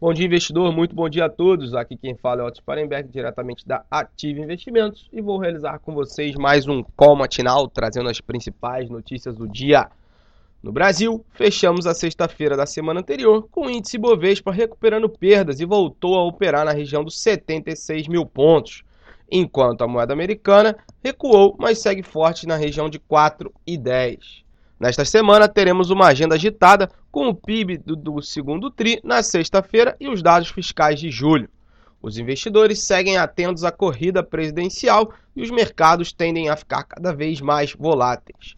Bom dia, investidor. Muito bom dia a todos. Aqui quem fala é Otto Sparenberg, diretamente da Ative Investimentos, e vou realizar com vocês mais um call matinal, trazendo as principais notícias do dia. No Brasil, fechamos a sexta-feira da semana anterior com o índice Bovespa recuperando perdas e voltou a operar na região dos 76 mil pontos, enquanto a moeda americana recuou, mas segue forte na região de 4,10. Nesta semana teremos uma agenda agitada com o PIB do, do segundo TRI na sexta-feira e os dados fiscais de julho. Os investidores seguem atentos à corrida presidencial e os mercados tendem a ficar cada vez mais voláteis.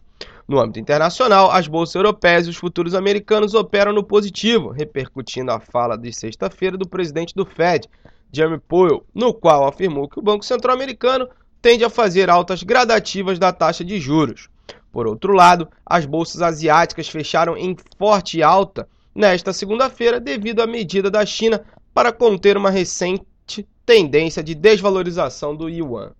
No âmbito internacional, as bolsas europeias e os futuros americanos operam no positivo, repercutindo a fala de sexta-feira do presidente do Fed, Jeremy Powell, no qual afirmou que o Banco Central Americano tende a fazer altas gradativas da taxa de juros. Por outro lado, as bolsas asiáticas fecharam em forte alta nesta segunda-feira devido à medida da China para conter uma recente tendência de desvalorização do yuan.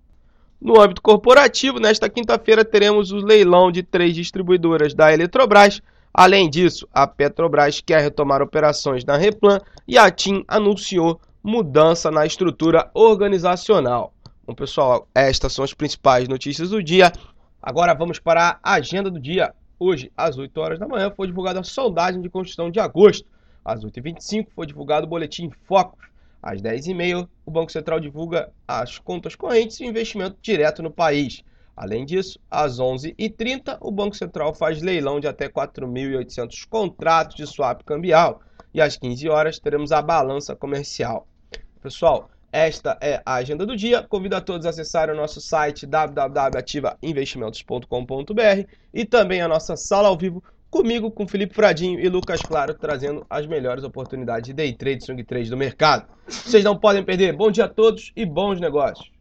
No âmbito corporativo, nesta quinta-feira teremos o leilão de três distribuidoras da Eletrobras. Além disso, a Petrobras quer retomar operações na Replan e a TIM anunciou mudança na estrutura organizacional. Bom, pessoal, estas são as principais notícias do dia. Agora vamos para a agenda do dia. Hoje, às 8 horas da manhã, foi divulgada a sondagem de construção de agosto. Às 8h25 foi divulgado o boletim Focus. Às 10h30, o Banco Central divulga as contas correntes e investimento direto no país. Além disso, às 11h30, o Banco Central faz leilão de até 4.800 contratos de swap cambial. E às 15 horas teremos a balança comercial. Pessoal, esta é a agenda do dia. Convido a todos a acessarem o nosso site www.ativainvestimentos.com.br e também a nossa sala ao vivo comigo, com Felipe Fradinho e Lucas Claro, trazendo as melhores oportunidades de day trade, swing trade do mercado. Vocês não podem perder. Bom dia a todos e bons negócios.